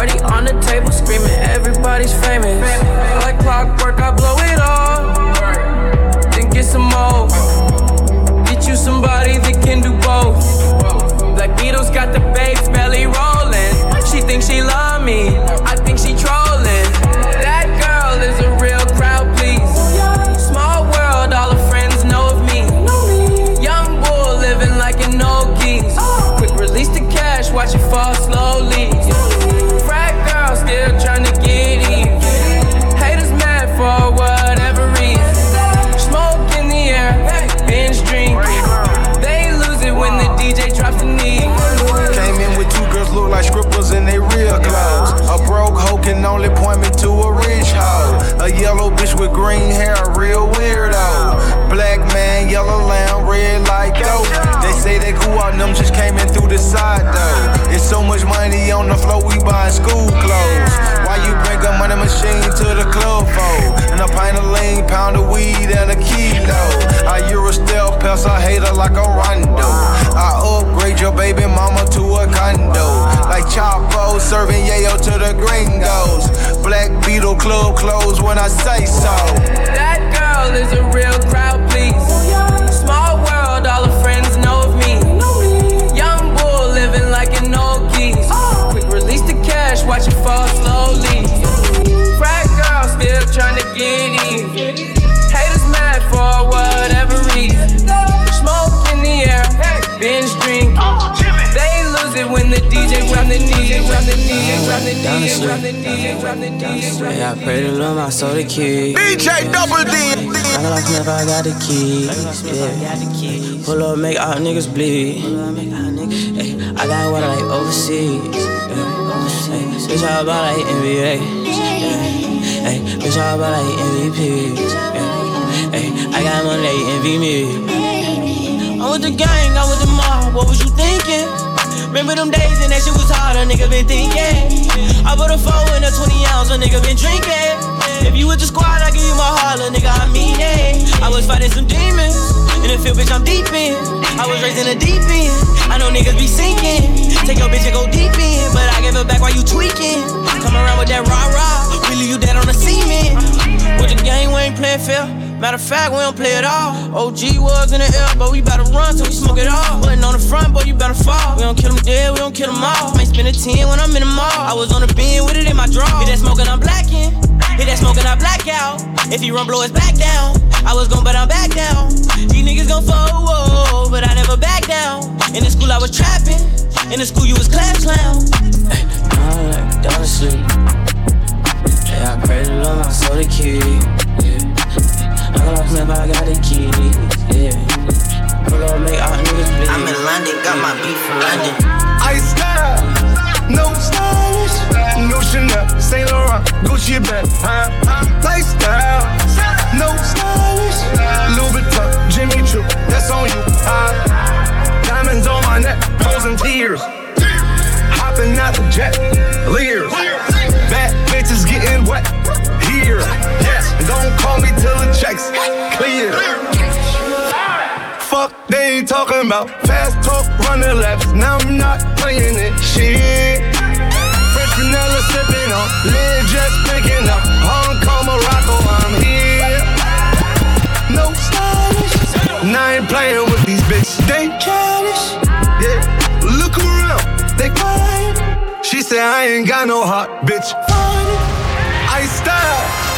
Party on the table, screaming, everybody's famous. Like clockwork, I blow it all. Then get some more. Get you somebody that can do both. Black Beatles got the babes belly rolling. She thinks she love me, the side though. It's so much money on the floor, we buying school clothes. Why you bring a money machine to the club for? And a pint of lean, pound of weed, and a kilo. I Euro stealth pass, I hate her like a Rondo. I upgrade your baby mama to a condo. Like Chapo serving yayo to the gringos. Black Beetle club closed when I say so. That girl is a real crowd, watch it fall slowly. Frat girl still trying to get even. Haters mad for whatever reason. Smoke in the air, binge drinking. They lose it when the DJ drop the DJ drop the DJ drop the DJ drop the DJ drop the DJ Yeah, I pray to Lord my soul to keep. DJ Double D. I got off never I got the key. Yeah. Pull up, make all niggas bleed. Ay, I got water like overseas. Bitch, all about like NBA. Yeah. Ay, Bitch, all about like MVP. Yeah. Ay, I got money, they envy me. I'm with the gang, I'm with the mob. What was you thinking? Remember them days and that shit was hard, a nigga been thinking. I put a four in a 20 ounce, a nigga been drinking. If you with the squad, I give you my heart, nigga, I mean it. I was fighting some demons. In the field, bitch, I'm deep in. I was raised in the deep end. I know niggas be sinking. Take your bitch and go deep in. But I give it back while you tweaking. Come around with that rah rah. Leave you dead on the cement. With the game, we ain't playing fair. Matter of fact, we don't play at all. OG was in the air, but we better run till we smoke it all. Button on the front, boy, you better fall. We don't kill them dead, we don't kill them all. Might spend a 10 when I'm in the mall. I was on the bin with it in my draw. Hit that smoking, I'm blacking. Hit that smoking, I black out. If he run, blow his back down. I was gon' but I'm back down. These niggas gon' fall, but I never back down. In the school, I was trapping. In the school, you was class clown. Hey, I'm like, down to sleep. Yeah, I pray to Lord my soul to keep. Yeah. I got lost, never I got the key. Yeah. Pull up, make all niggas bleed. I'm in London, got my beef from London. Ice style, no stylish, no Chanel, Saint Laurent, Gucci bag, huh? Lifestyle, no stylish, Louis Vuitton, Jimmy Choo, that's on you, huh? Diamonds on my neck, frozen tears, hopping out the jet, leers, bad bitches getting wet here, yes. Don't call me till the checks clear. Fuck they talking about fast talk, running laps. Now I'm not playing it. Shit. Sipping on, lid just picking up. Hong Kong, Morocco, I'm here. No stylish. And I ain't playing with these bitches. They childish. Yeah. Look around, they quiet. She said I ain't got no heart, bitch. Find it. I style.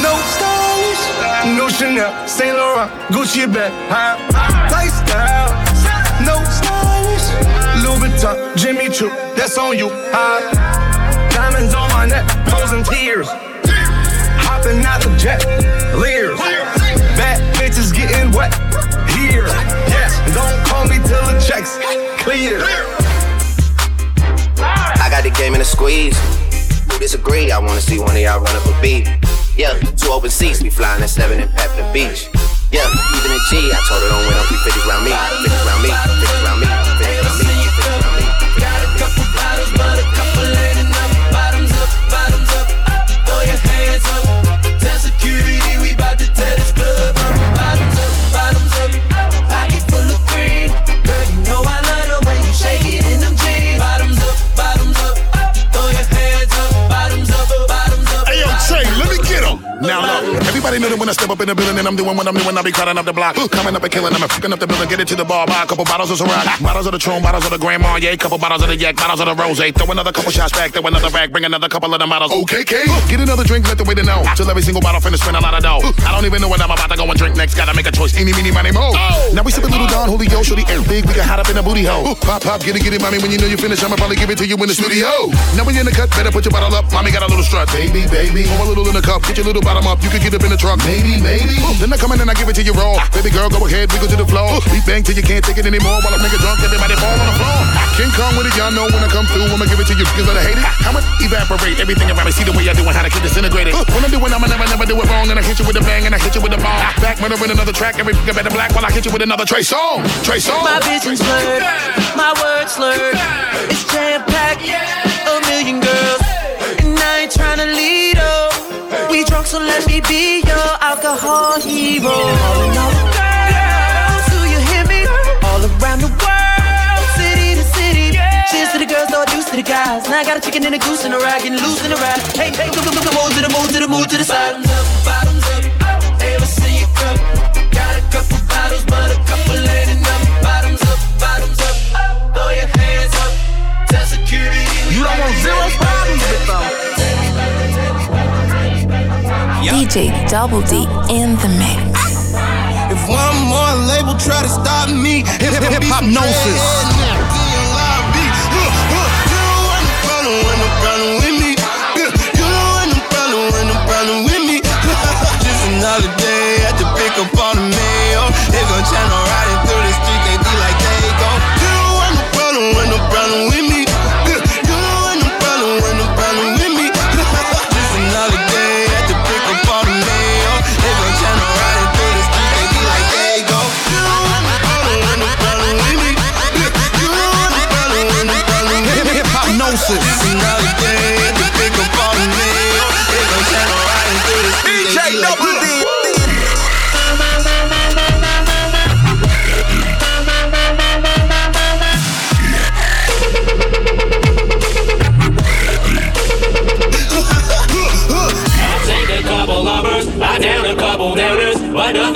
No stylish, no Chanel, Saint Laurent, Gucci bag, huh? Lifestyle, no stylish, Louis Vuitton, Jimmy Choo, that's on you, huh? Diamonds on my neck, frozen tears, hopping out the jet, leers, bad bitches getting wet here, yes. Don't call me till the checks clear. I got the game in a squeeze. Who disagree? I wanna see one of y'all run up a beat. Yeah, two open seats, we flying at seven and Pepper Beach. Yeah, even in G, I told her don't win on 350 round me, 50 round me, 50 round me, to this club feeling when I step up in the building and I'm doing what I'm doing. I be cutting up the block, coming up and killing them and fucking up the building. Get it to the bar, buy a couple bottles of Ciroc, bottles of the Tron, bottles of the Grand Marnier, couple bottles of the Yak, bottles of the Rose. Throw another couple shots back, throw another back, bring another couple of the models. Okay, K. Get another drink, let the waiter know. Till every single bottle finish, spend a lot of dough. I don't even know what I'm about to go and drink next. Gotta make a choice. Any, meeny, money, mo. Oh. Now we sipping little Don Julio, show the air big. We got hot up in the booty hole. Pop, pop, get it, get it, mommy. When you know you finish, I'ma probably give it to you in the studio. Now when you're in the cut, better put your bottle up. Mommy got a little strut, baby, baby. Pour a little in the cup, get your little bottom up. You can get up in the truck, maybe, maybe. Then I come in and I give it to you raw. Baby girl, go ahead, wiggle to the floor. Beat bang till you can't take it anymore. While I make a drunk, everybody fall on the floor. King Kong with it, y'all know when I come through, I'ma give it to you because I hate it. I'ma evaporate everything around me. See the way I do it, how to keep disintegrated. When I do it, I'ma never, never do it wrong. And I hit you with a bang and I hit you with a ball. Back when I in another track, every nigga better black while I hit you with another Trey Songz. Trey Songz. My vision's blurred, my words slurred. So let me be your alcohol hero. All the girls, do you hear me? All around the world, city to city. Cheers to the girls, no deuce to the guys. Now I got a chicken and a goose and a rag and loose in a rag. Hey, hey, come, come, come, move to the move to the move to the side. Bottoms up, bottoms up. Ever see you come? Got a couple bottles, but a couple ain't enough. Bottoms up, bottoms up. Throw your hands up. Tell security You don't want zero problems DJ Double D in the mix. If one more label try to stop me, hip hip hop gnosis. Another day at the pick up on the mail. They gon' channel riding through the street, they be like they go. You don't want no problem, want no problem with me.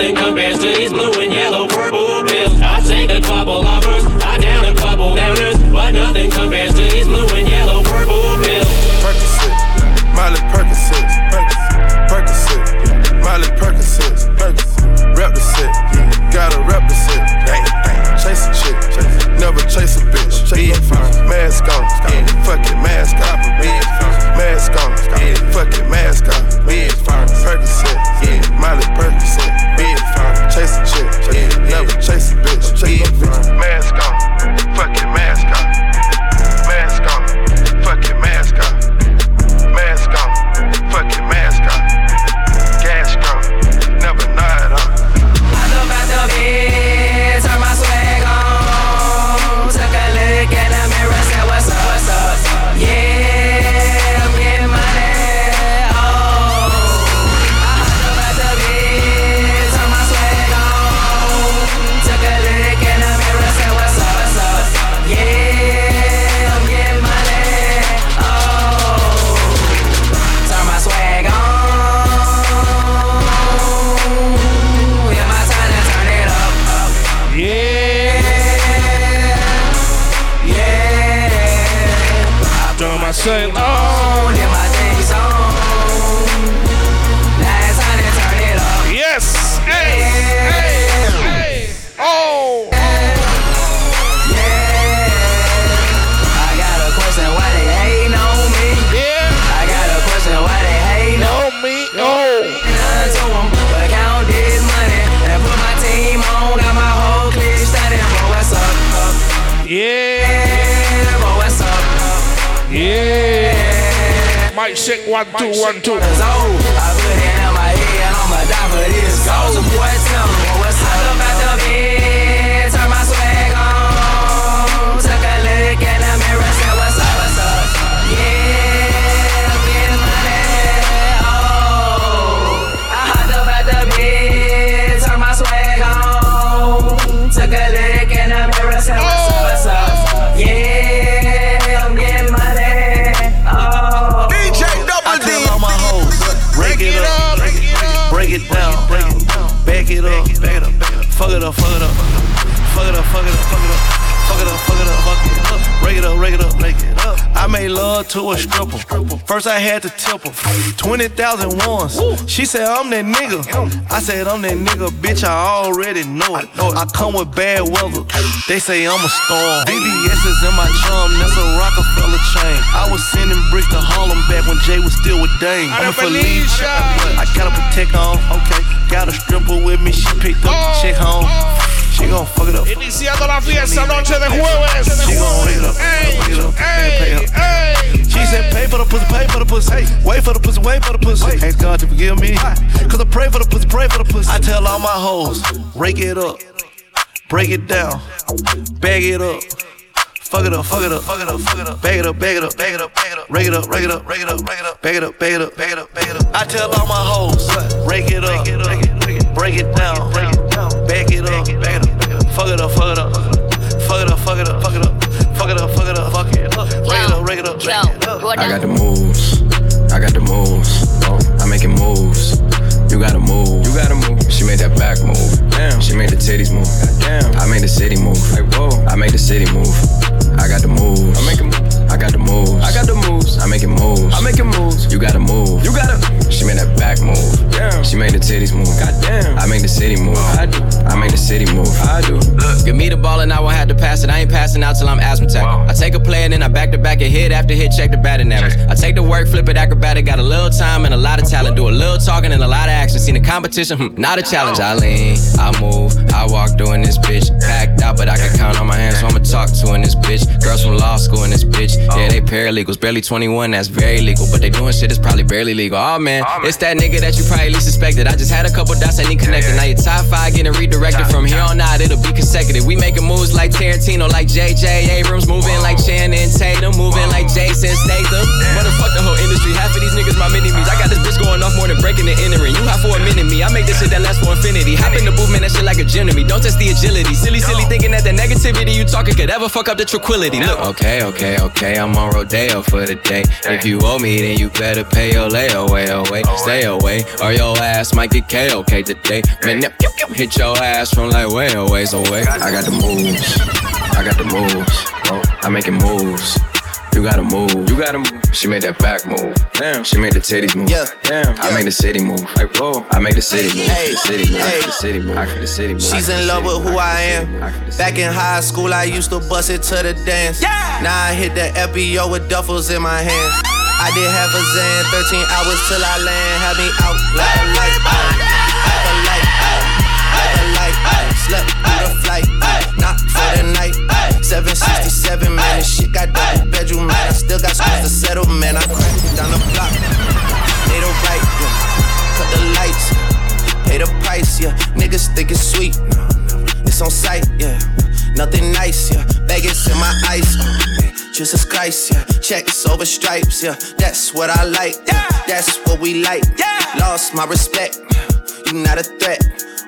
Nothing compares to these blue and yellow purple pills. I take a couple lovers, I down a couple downers, but nothing compares to these blue and yellow purple pills. Percocet, Miley Percocet, Percocet, Miley Percocet, rep the set, gotta rep chase a chick, never chase a bitch, mask on, fuck mask off, to a stripper. First I had to tip her. 20,000 ones. She said, I'm that nigga. I said, I'm that nigga, bitch, I already know it. I come with bad weather. They say I'm a storm. BBS is in my chum, that's a Rockefeller chain. I was sending bricks to Harlem back when Jay was still with Dame. I'm a Felicia. I got a protect on, okay. Got a stripper with me, she picked up the check home. She gon' fuck it up. Iniciando la fiesta, noche de jueves. She gon' rig it up, rig it up, pay Ey, it up. ey, She said, pay for the pussy, pay for the pussy. Hey, wait for the pussy, wait for the pussy. Ask God to forgive me. Cause I pray for the pussy, pray for the pussy. I tell all my hoes, rake it up, break it down, bag it up. Fuck it up, fuck it up, fuck it up, fuck it up. Bag it up, bag it up, bag it up, bag it up. Rake it up, rake it up, rake it up, rake it up. Bag it up, bag it up, bag it up, bag it up. I tell all my hoes, rake it up, break it down, bag it up, bag it up. Fuck it up, fuck it up. Fuck it up, fuck it up, fuck it up. Fuck it up, fuck it up, fuck it up. Rake it up, rake it up, rake it up. I got the moves. I got the moves. Oh, I'm making moves. You gotta move. You gotta move. She made that back move. Damn. She made the titties move. Damn. I made the city move. Like whoa. I made the city move. I got the moves. I'm making moves. I got the moves. I got the moves. I'm making moves. I'm making moves. You gotta move. You gotta. She made that back move. Damn. She made the titties move. Goddamn. I make the city move. I do. I make the city move. I do. Look, give me the ball and I won't have to pass it. I ain't passing out till I'm asthmatic. I take a play and then I back to back and hit after hit, check the batting average. I take the work, flip it acrobatic, got a little time and a lot of talent. Do a little talking and a lot of action. Seen the competition, hmm, not a challenge. I lean, I move, I walk doing this bitch. Packed out, but I can count on my hands, so I'ma talk to in this bitch. Girls from law school in this bitch. Yeah, they paralegals, barely 21, that's very legal. But they doing shit that's probably barely legal. Oh man, it's that nigga that you probably least suspected. I just had a couple dots I need connected. Now your top five getting redirected from here on out, it'll be consecutive. We making moves like Tarantino, like JJ Abrams, moving like Channing Tatum, moving like Jason Statham. Motherfuck the whole industry. Half of these niggas my mini me's. I got this bitch going off more than breaking and entering. You have for a minute me. I make this shit that lasts for infinity. Hop in the booth, man, that shit like a gym to me. Don't test the agility. Silly, silly thinking that the negativity you talking could ever fuck up the tranquility. Look, okay, okay, okay, I'm on Rodeo for the day. If you owe me, then you better pay your layaway away. Stay away, or your ass might get KOK today. Man, hit your ass from like way a ways away. I got the moves. I got the moves. Oh, I'm making moves. You gotta move. You gotta move. She made that back move. Damn. She made the titties move. Yeah. Damn. I made the city move. Like whoa. I made the city move. Hey. The city move. Hey. The city move. The city move. She's in love with who I am. Back in high school, I used to bust it to the dance. Now I hit the FBO with duffels in my hands. I did half a Zan, 13 hours till I land. Had me out like a light, like a light, like a light. Slept through the flight, not for the night. 767, man, this shit got double bedroom, man. I still got scores to settle, man. I cracked down the block, made a right, yeah. Cut the lights, pay the price, yeah. Niggas think it's sweet, it's on sight, yeah. Nothing nice, yeah. Vegas in my eyes, oh, man. Jesus Christ, yeah. Checks over stripes, yeah. That's what I like, yeah. That's what we like, yeah. Lost my respect, you not a threat.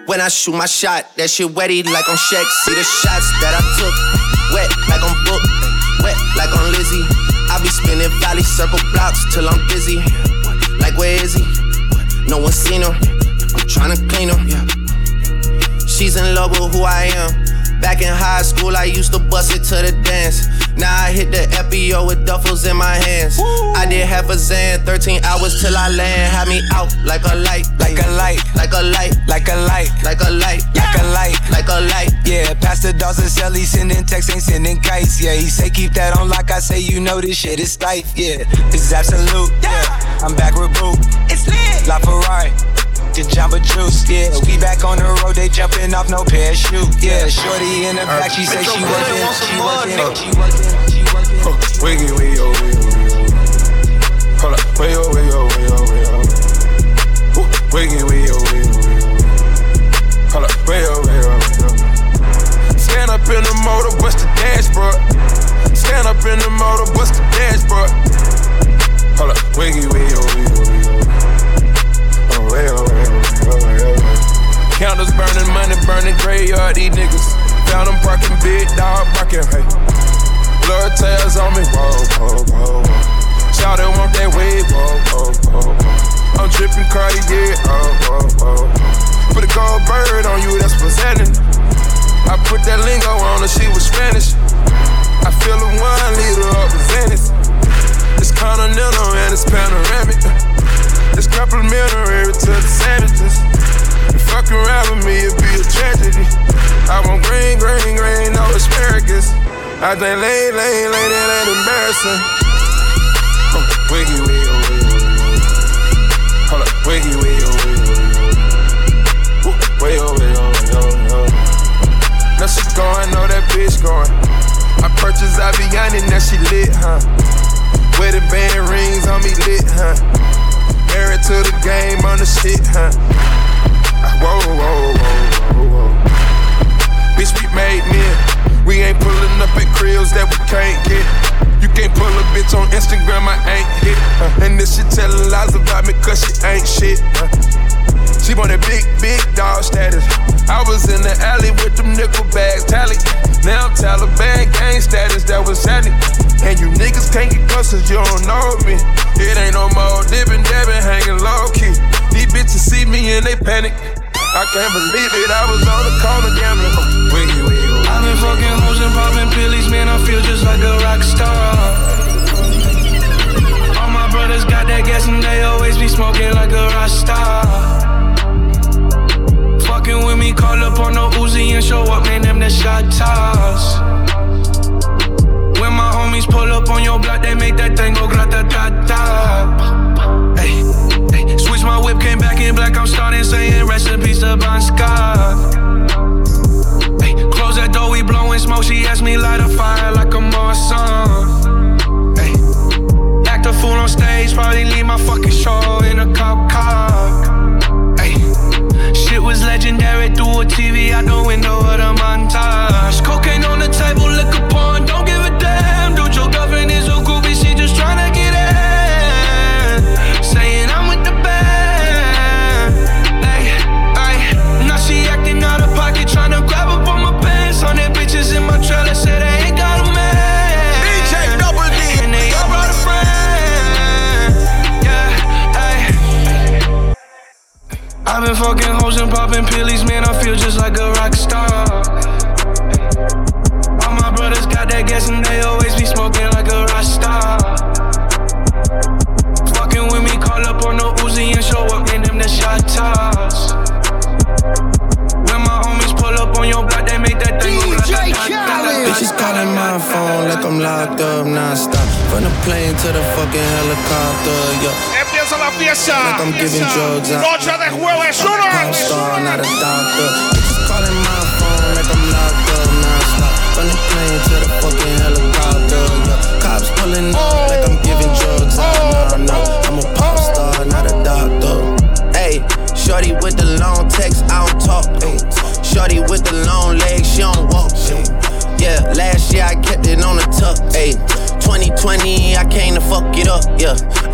When I shoot my shot, that shit wetty like on Shaq. See the shots that I took, wet like on Book, wet like on Lizzie. I be spinning valley circle blocks till I'm busy. Like where is he? No one seen her. I'm tryna clean her. She's in love with who I am. Back in high school, I used to bust it to the dance. Now I hit the FBO with duffels in my hands. I did half a Zan, 13 hours till I land. Had me out like a light, like a light, like a light, like a light, like a light, like a light, like a light. Yeah, Pastor Dawson sell he sending texts, ain't sending kites. Yeah, he say keep that on like I say, you know this shit is tight. Yeah, this is absolute. Yeah, I'm back with Boo. It's lit. La Ferrari. Just jumper juice, yeah. We back on the road, they jumping off no parachute, yeah. Shorty in the uh, back, she say she working, she working, she working, she working. Wiggy, wiggy, oh, wiggy, oh, wiggy, oh. Hold up, way, oh, way, oh, way, oh, way, oh. Wiggy, wiggy, oh, wiggy, wiggy, oh. Hold up, oh, oh, way, oh. Stand up in the motor, bust the dashboard. Stand up in the motor, bust the dashboard. Hold up, wiggy, wiggy, oh, wiggy, wiggy, oh. Oh, oh, oh, oh, oh, way. Counters burning, money burning, graveyard, these niggas. Found them parking, big dog barking, hey. Blood tails on me, whoa, whoa, whoa, whoa. Shout it, want that wave, whoa, whoa, whoa, whoa. I'm tripping Cartier, oh, oh, oh. Put a gold bird on you, that's happening. I put that lingo on her, she was Spanish. I feel a one liter of Venice. It's continental and it's panoramic. It's complimentary to the sandwiches. You fuck around with me, it'd be a tragedy. I want green, green, green, no asparagus. I think lane, lane, lane, that ain't embarrassing. Oh, wiggy, wiggy, wiggy. Wiggy, wiggy, wiggy, wiggy. Way over, over, way over. Now she going, know that bitch going. I purchased Aviani, now she lit, huh? Wedding band rings on me lit, huh? Married to the game on the shit, huh? Whoa, whoa, whoa, whoa, whoa. Bitch, we made men. We ain't pulling up at cribs that we can't get. You can't pull a bitch on Instagram, I ain't hit. Uh, and this shit telling lies about me, cause she ain't shit. She want that big, big dog status. I was in the alley with them nickel bags, tally. Now I'm Taliban gang status, that was happening. And you niggas can't get close cause you don't know me. It ain't no more dipping, dabbing, hanging low key. These bitches see me and they panic. I can't believe it, I was on the corner gambling. Wiggy, wiggy, I've been fucking hoes and popping pillies, man, I feel just like a rock star. Brothers got that gas and they always be smoking like a rock star. Fucking with me, call up on no Uzi and show up, man, them the shot toss. When my homies pull up on your block, they make that thing go grata ta ta. Switch my whip, came back in black, I'm starting saying recipes to Bon Scott close that door, we blowing smoke. She asked me light a fire like a Morrison. A fool on stage, probably leave my fucking show in a cop car. Hey. Shit was legendary through a TV out the window of the montage. Cocaine on the table, liquor fucking hoes and popping pillies, man. I feel just like a rock star. All my brothers got that gas and they always be smoking like a rock star. Fucking with me, call up on no Uzi and show up, in them the shot toss. When my homies pull up on your block, they make that thing DJ Khaled. Bitches calling my phone like I'm locked up non-stop. From the plane to the fucking helicopter, yeah. Empieza la fiesta. Like I'm giving drugs out. Noche de jueves, uno. Pop star, not a doctor. Bitches calling my phone like I'm locked up non-stop. From the plane to the fucking helicopter, yeah. Cops pulling up oh, like I'm giving drugs out. Oh, nah, nah. I'm a pop star, not a doctor. Hey, shorty with the long text, I don't talk. Ay. Shorty with the long legs, she don't walk. Yeah, last year I kept it on the tuck. Ayy, 2020, I came to fuck it up. Yeah,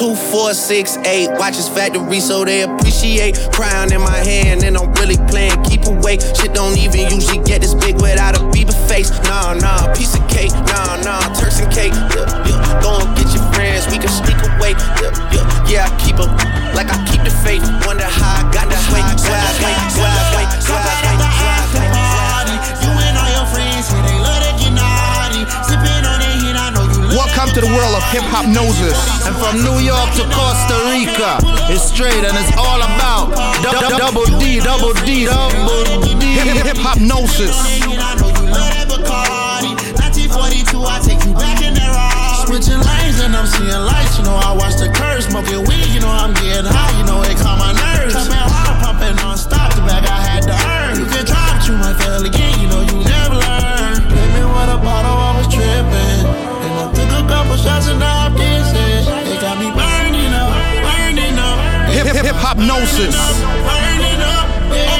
Two, four, six, eight. Watch his factory so they appreciate. Crown in my hand, and I'm really playing. Keep awake. Shit don't even usually get this big without a beaver face. Nah, nah, piece of cake. Nah, nah, Turks and cake. Yeah, yeah. Go and get your friends, we can sneak away. Yeah, yeah, yeah I keep up like I keep the faith. Wonder how I got the wait, why I wait, why I wait, why To the world of hip hop noses. And from New York to Costa Rica, it's straight and it's all about double D, double D, double D. Hip hop noses. Switching lanes and I'm seeing lights, you know I watch the curves, smoking weed, you know I'm getting high, you know it caught my nerves. Trapping hard, pumping non-stop, the bag I had to earn. You can drive to my fell again, you know you never. couple I'm got me burning up, burning up. Hip hip hip. Burning up, burning up yeah.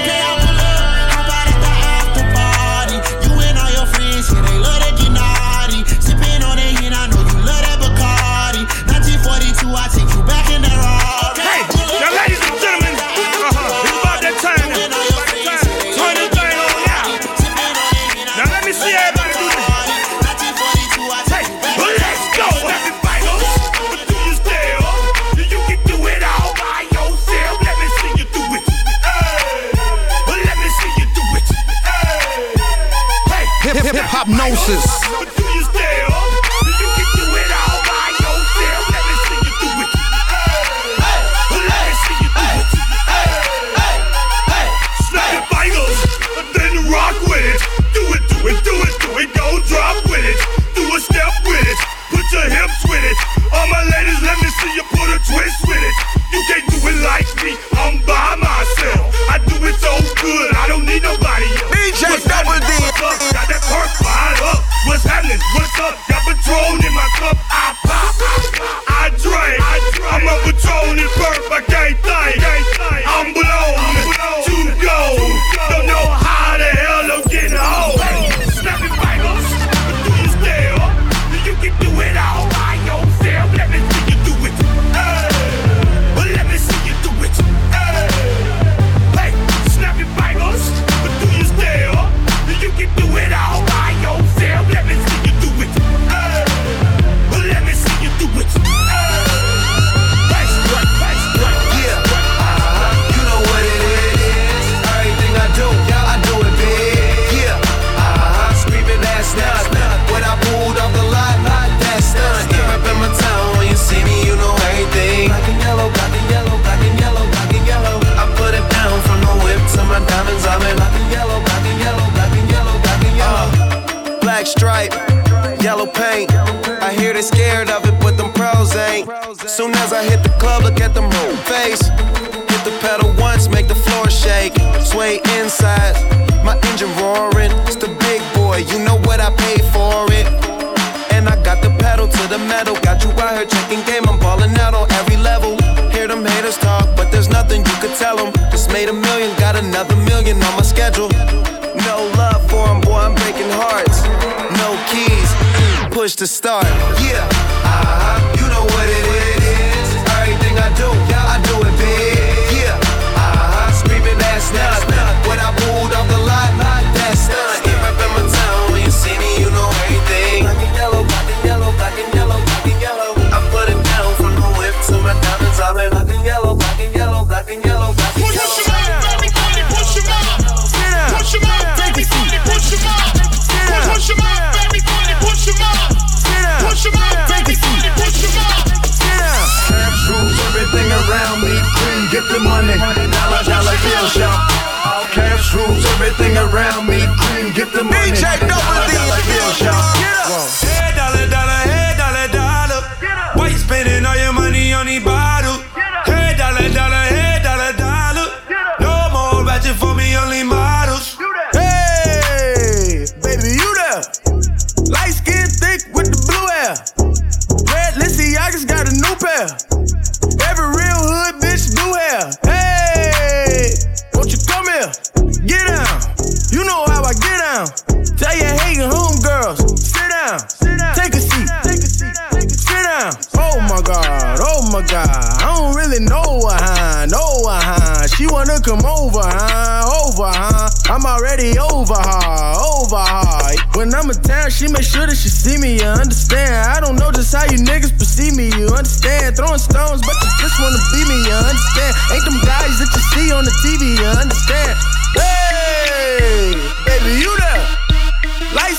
Understand? Throwing stones, but you just wanna be me, you understand? Ain't them guys that you see on the TV, you understand? Hey, baby, you there? Light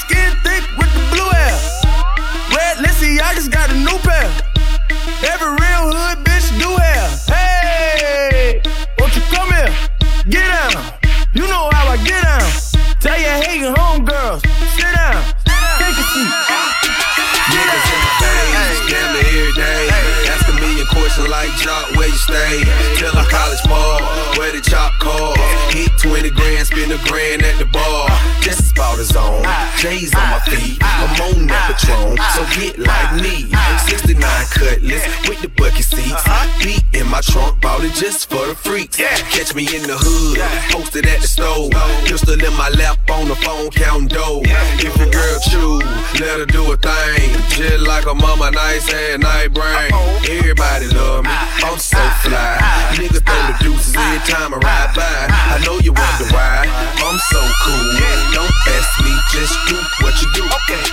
my feet, I'm on that Patron, so get like me. 69 cutlass with the bucket seats. Beat in my trunk, bought it just for the freaks. Catch me in the hood, posted at the stove. Pistol in my lap on the phone, counting dough. If your girl choose, let her do a thing. Just like a mama, nice and night brain. Everybody love me, I'm so fly. Nigga throw the deuces every time I ride by. I know you wonder why, I'm so cool. Don't ask me, just do what you do.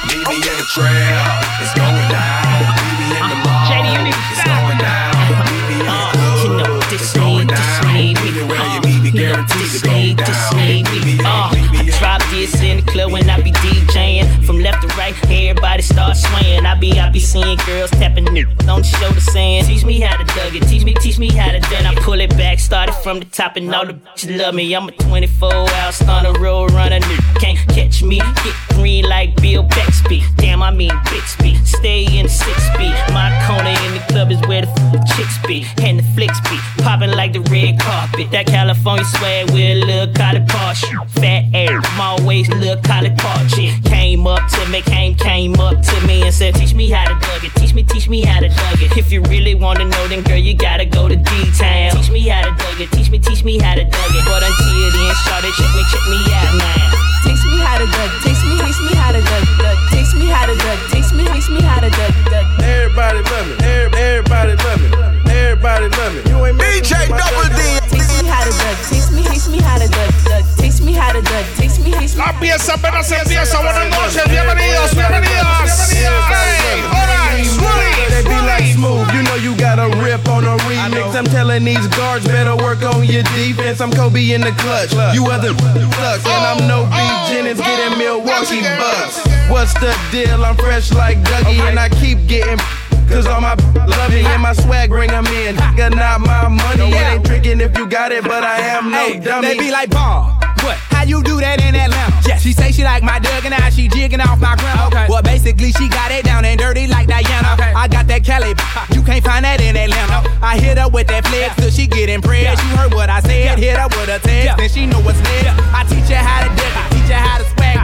Meet me in the trap, it's going down. Meet me in the mall, it's going down. Meet me in the uh, club, You know, this ain't, this down. ain't me. Anywhere you meet me, You guaranteed to go down. This in the club when I be DJing. From left to right, everybody start swaying. I be, I be seeing girls tapping it on the shoulder saying, Teach me how to Dougie, teach me, teach me how to done. I pull it back, started from the top, and all the bitches love me. I'm a 24 hour stunner, road runner, nigga. Can't catch me, get green like Bill Bixby. Damn, I mean Bixby. Stay in six speed. My corner in the club is where the f- chicks be, and the flicks be. Popping like the red carpet. That California swag with a little collar parch. Fat air, small waist, little collar parch. Came up to me, came, came up to me and said, Teach me how to Dougie. Teach me, teach me how to Dougie. If you really wanna know, then girl, you gotta go to D-Town. Teach me how to Dougie. Teach me, teach me how to Dougie. But until then, shout it, check me, check me out now. Teach me how to dug. Teach me, teach me how to dug. dug. Teach me how to dug. Teach me, teach me how to dug. dug. Everybody love me. Every- Everybody love me. Everybody love me. You ain't DJ Double D. Teach me how to dug. Teach me, teach me how to dug. dug. Teach me how to dug. Teach me, teach me. La pieza apenas empieza. Buenas noches, bienvenidos, bienvenidos. Hey, alright, They be like smooth, you know you got a rip on a remix. I'm telling these guards better work on your defense. I'm Kobe in the clutch, you other sucks, and I'm no oh, B oh, Jennings getting oh. Milwaukee Bucks. What's the deal? I'm fresh like Dougie, and I keep getting. Cause all my love me and my swag bring 'em in. Nigga, not my money. It ain't tricking if you got it, but I am no Hey, dummy. they be like, Bob, what? How you do that in Atlanta? Yes. She say she like my Doug and she jigging off my grandma. Okay. Well, basically, she got it down and dirty like Diana. Okay. I got that Cali, you can't find that in Atlanta. I hit her with that flex till she get impressed. You heard what I said, hit her with a text, then she know what's next. I teach her how to dig I teach her how to swag.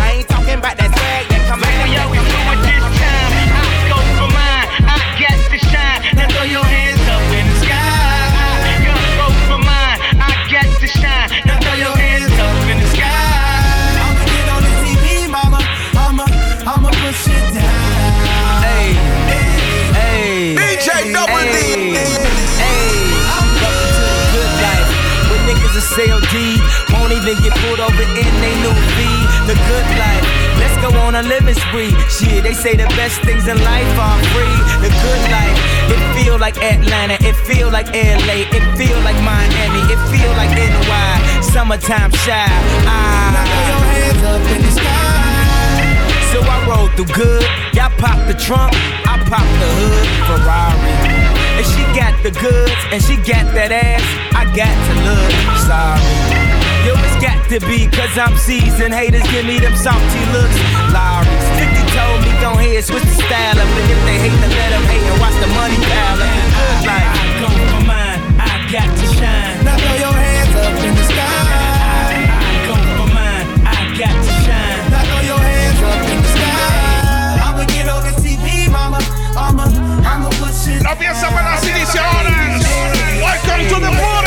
I ain't talking about that swag that come back. Yo, we do Now throw your hands up in the sky. For mine. I got to shine. Now throw your hands up in the sky. I'ma get on the TV, mama. I'ma, I'ma push it down. Hey, hey, DJ Double D. Hey, welcome to the good life. When niggas are won't even get pulled over in they new V. The good life. Let's go on a living spree. Shit, they say the best things in life are free. The good life. It feel like Atlanta. It feel like LA. It feel like Miami. It feel like NY. Summertime Chi. Ah. Now your hands up in the sky. So I roll through good. Y'all pop the trunk. I pop the hood. Ferrari. And she got the goods. And she got that ass. I got to look. Sorry. Yo, it's got to be cause I'm seasoned. Haters give me them salty looks. Lawry's 50 told me don't switch the style up. And if they hate, then let them hate and watch the money pile up. Good life. I go for mine. I got to shine. Now throw your hands up in the sky. I go for mine. I got to shine. Now throw your hands up in the sky. I'ma get on the TV, mama. I'ma, I'ma push it. La pieza apenas inicia ahora. Welcome to the party.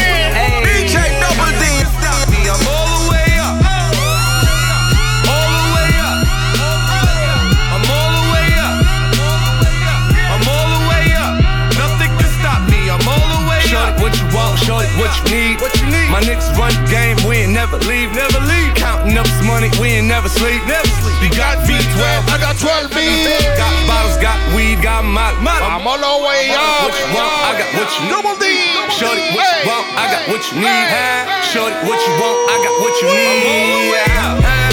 Never leave, never leave. Counting up this money, we ain't never sleep, never sleep. You got V12, I got 12 B. Got bottles, got weed, got my I'm all the way up. What you want? I got what you need. Double D. Shorty, what you want? I got what you need. Shorty, what you want? I got what you need. I'm all the way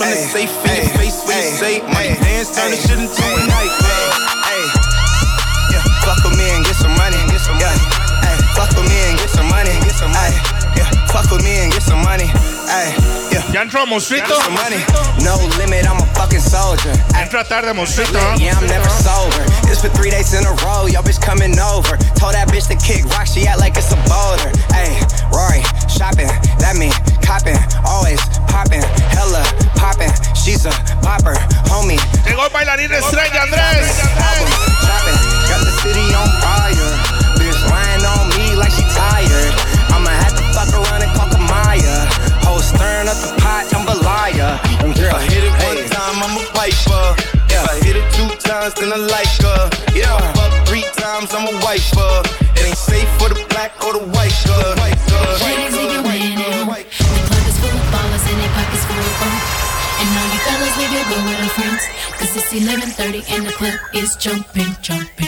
from the safe in your face when you say money dance, turn this shit into a nightmare. Hey, yeah, fuck with me and get some money, get some money. Hey, fuck with me and get some money, get some money. Yeah, fuck with me and get some money. Hey, yeah. Ya entró Monstruito. Get some money. No limit, I'm a fucking soldier. Entra tarde Monstruito. Yeah, I'm never sober. It's for three days in a row. Yo, bitch coming over. Told that bitch to kick rock. She act like it's a boulder. Hey, Rory, shopping. Llegó el bailarín estrella Andrés. 11.30 and the club is jumping, jumping.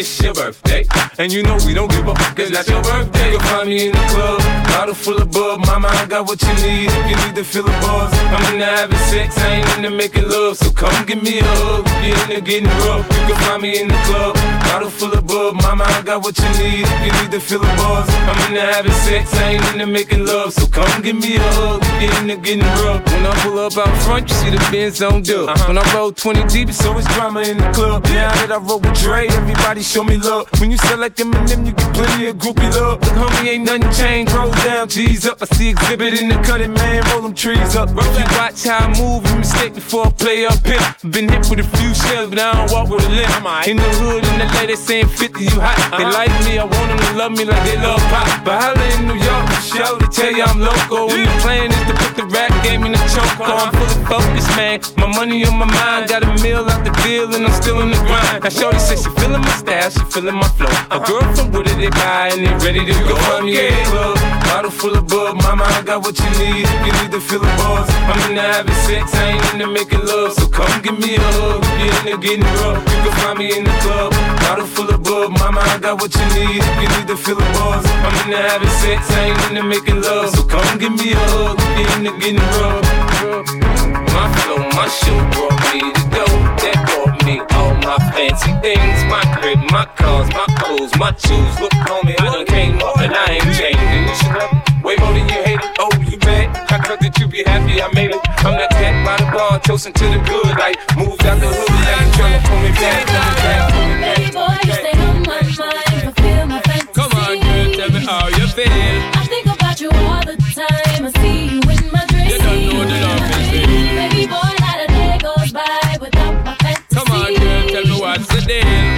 It's your birthday. And you know we don't give up, cause that's your birthday. You'll find me in the club, bottle full of bub. Mama, I got what you need if you need to feel the buzz. I'm into having sex, I ain't into making love. So come give me a hug, if you're into getting rough. You can find me in the club, bottle full of bub. Mama, I got what you need if you need to feel the buzz. I'm into having sex, I ain't into making love. So come give me a hug, if you're into getting rough. When I pull up out front, you see the Benz on dub. Uh-huh. When I roll 20 deep, it's always drama in the club. Now that I roll with Dre, everybody show me love. When you sell like Eminem, you get plenty of groupie love. Look, homie, ain't nothing changed. Roll down, G's up. I see Xzibit in the cutting, man. Roll them trees up. If you watch how I move, you mistake before I play up pimp. Been hit with a few shells, but I don't walk with a limp. In the hood, in the lady saying 50, you hot. They like me, I want them to love me like they love pop. But holla in New York, show they tell you I'm local. And the plan is to put the rap game in the choke. I'm full of focus, man. My money on my mind, got a meal out the deal, and I'm still in the grind. Now, Shorty says she feeling my style, she feeling my flow. A girl from Wooded, they buy, and they ready to go. I'm club, bottle full of bub. Mama, I got what you need. If You need to feel the buzz. I'm into having sex, I ain't into making love. So come give me a hug, if you're into getting rough. You can find me in the club, bottle full of bub. Mama, I got what you need if you need to feel a buzz. I'm into having sex, I ain't into making love. So come give me a hug, if you're into getting rough. My flow, my shoe brought me to go. That brought me all my fancy things. My crib, my cars, my clothes, my shoes. Look, homie, I done came up and I ain't changing. Should love way more than you hate it. Oh, you mad? I thought that you be happy I made it. I'm that cat by the bar, toasting to the good. Like, moved out the hood, now you tryna pull me back, pull me back, pull me back. Baby boy, you stay on my mind, fulfill my fantasy. Come on, girl, tell me how you feel. I think about you all the time. I see you in my dreams. You don't know the love is real. Baby boy, not a day goes by without my fantasy. Come on, girl, tell me what's the deal.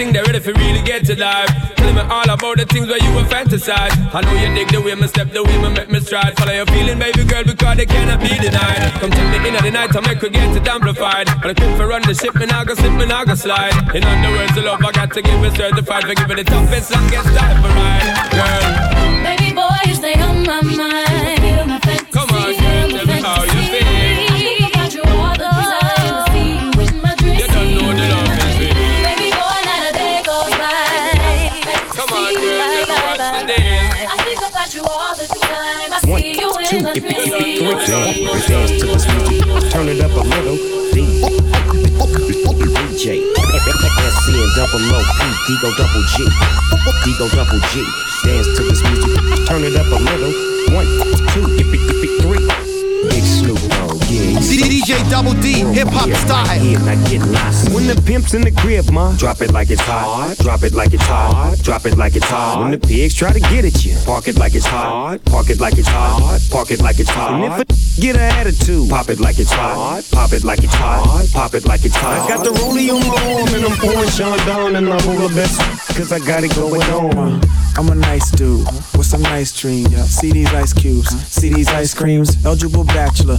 Thing, they're ready for really get to life. Tell me all about the things where you were fantasize. I know you dig the way me step, the way me make me stride. Follow your feeling, baby girl, because they cannot be denied. Come take me in the night, I make her get it amplified. And I quit for run the ship, me now go slip, me now go slide. In other words, the love I got to give it certified for giving the toughest, longest time for ride. Girl, Baby boy, you stay on my mind. If it, if it, three, dance, to this music. Turn it up a little. DJ, SC and double O, P, double G, double G. Dance to this music. Turn it up a little. One, two, DJ Double D, hip hop style. Yeah, not get lost. When the pimp's in the crib, ma, drop it like it's hot. Drop it like it's hot. Drop it like it's hot. When the pigs try to get at you, park it like it's hot. Park it like it's hot. Park it like it's hot. And if a get an attitude, pop it like it's hot. Pop it like it's hot. Pop it like it's hot. I got the rollie on my arm and I'm pouring Chandon and I'm all the best. Cause I got it going on. I'm a nice dude with some nice dreams. See these ice cubes, see these ice creams. Eligible bachelor,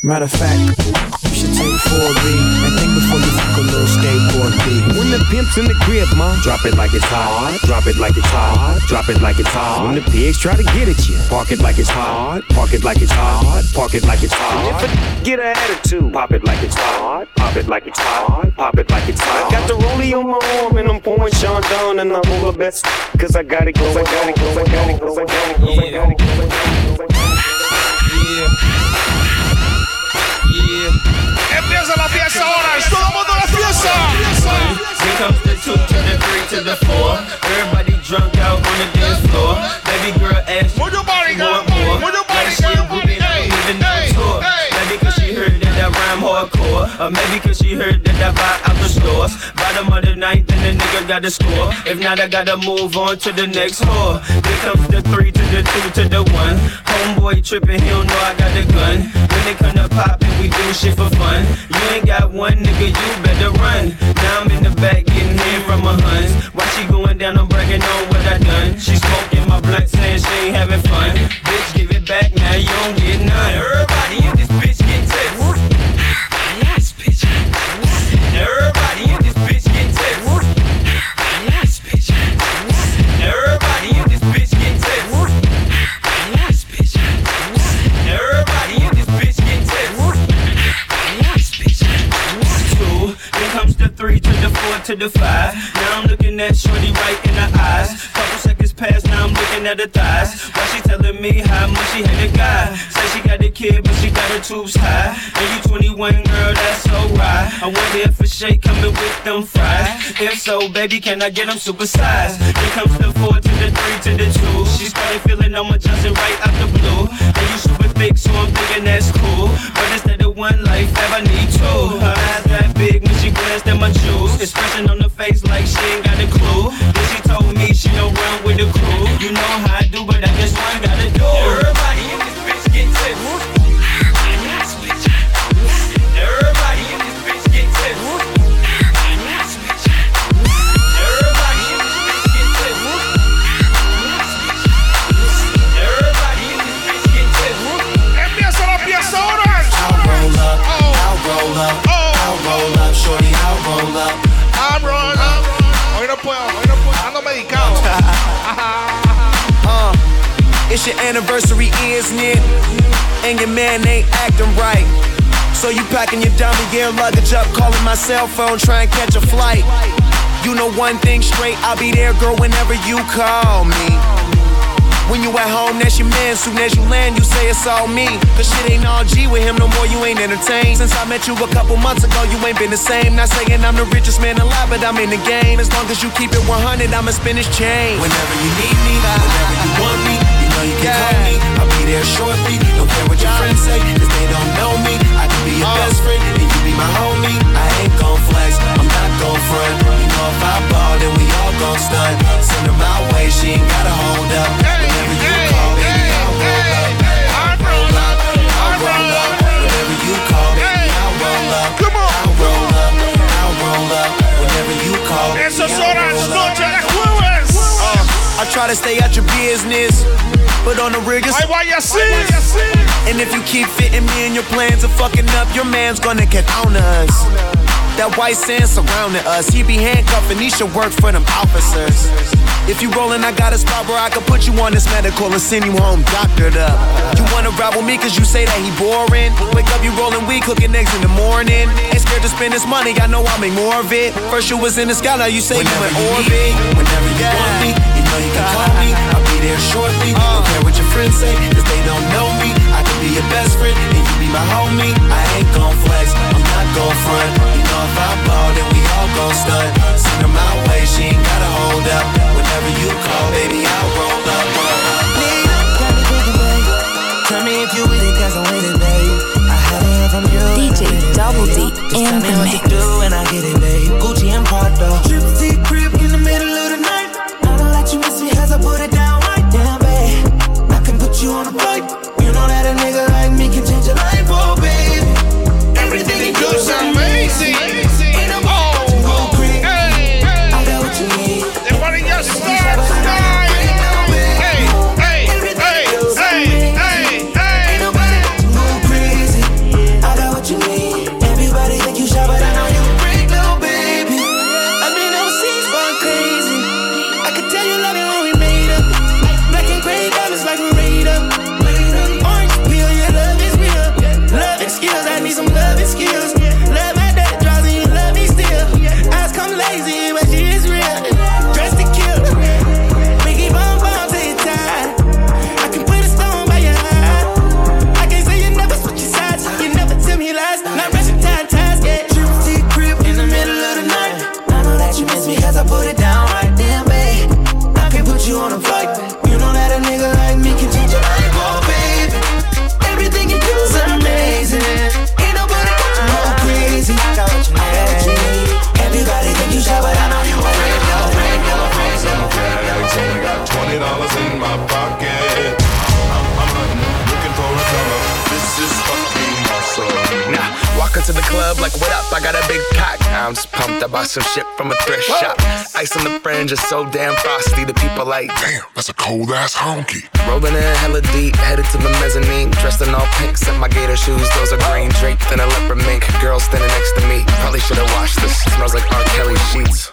Matter of fact, you should take 4B and think before you fuck a little Skateboard P. When the pimp's in the crib, ma, drop it like it's hot. Drop it like it's hot. Drop it like it's hot. When the pigs try to get at you, park it like it's hot. Park it like it's hot. Park it like it's hot. And if a get an attitude, pop it like it's hot. Pop it like it's hot. Pop it like it's hot. I got the rollie on my arm and I'm pouring Chandon and I'm all the best. Cause I got it, cause I got it, cause I got it, cause I got it, cause I got it, cause I got it. Empieza la fiesta ahora, todo el mundo la fiesta. Here comes the two to the three to the four. Everybody drunk out on the dance floor. Baby girl ask Move your body, girl. Move your body, girl. Hey, hey, hey. Cause she heard that I rhyme hardcore. Or maybe cause she heard that I buy out the stores. Bottom of the ninth, then the nigga got to score. If not, I gotta move on to the next whore. Here comes the three to the two to the one. Homeboy tripping, he don't know I got the gun. When they come to poppin', we do shit for fun. You ain't got one nigga, you better run. Now I'm in the back getting head from my huns. Why she going down, I'm bragging on what I done. She smoking my blunt, saying she ain't having fun. Bitch, give it back now, you don't get none. To the five. Now I'm looking at shorty right in the eyes. Couple seconds pass, now I'm looking at her thighs. Why she telling me how much she hate a guy? Say she got the kid, but she got her tubes high. And you 21, girl, that's so right. I wonder if a shake coming with them fries. If so, baby, can I get them supersized? Here comes the four to the three to the two. She started feeling I'm adjusting right face like she ain't packing your dummy gear luggage up, calling my cell phone, to catch a flight. You know one thing straight, I'll be there, girl, whenever you call me. When you at home, that's your man. Soon as you land, you say it's all me. Cause shit ain't all G with him no more, you ain't entertained. Since I met you a couple months ago, you ain't been the same. Not saying I'm the richest man alive, but I'm in the game. As long as you keep it 100, I'ma spin his chain. Whenever you need me, whenever you want me, you can call me. I'll be there shortly. Don't care what your friends say, cause they don't know me. I can be your uh. best friend, and you be my homie. I ain't gon' flex, I'm not gon' front. You know if I ball, then we all gon' stunt. Send her my way, she ain't gotta hold up. Whenever you call, baby, I'll roll up. I'll roll up, I'll roll up. Whenever you call, baby, I'll roll up. Come on, I'll roll up, I'll roll up. Whenever you call, baby, Eso es I'll hora roll noche up. de jueves. Uh, I try to stay out your business, on the rig, Ay, vaya así. and if you keep fitting me in your plans of fucking up, your man's gonna get on us. That white sand surrounding us. He be handcuffing, he should work for them officers. If you rollin', I got a spot where I can put you on this medical and send you home doctored up. You wanna ride with me cause you say that he boring. Wake up, you rollin' weed, cooking eggs in the morning. Ain't scared to spend this money, I know I'll make more of it. First you was in the sky, now you say you in orbit. Whenever you want me, know you can call me. I'll be there shortly. Uh. Don't care what your friends say, cause they don't know me. I can be your best friend, and you be my homie. I ain't gon' flex, I'm not gon' front. You know if I ball, then we all gon' stunt. Send her my way, she ain't gotta hold up. Whenever you call, baby, I'll roll up. Roll up. Tell me if you with it, cause I'm with it, babe. I haven't heard from you. DJ Double D Just in tell me the what mix. Nah, walk into the club like, what up? I got a big cock. I'm just pumped. I bought some shit from a thrift shop. Ice on the fringe is so damn frosty. The people like, damn, that's a cold ass honky. Rolling in hella deep, headed to the mezzanine. Dressed in all pink, set my gator shoes. Those are green draped in a leopard mink. Girl standing next to me. Probably should have washed this. Smells like R. Kelly sheets.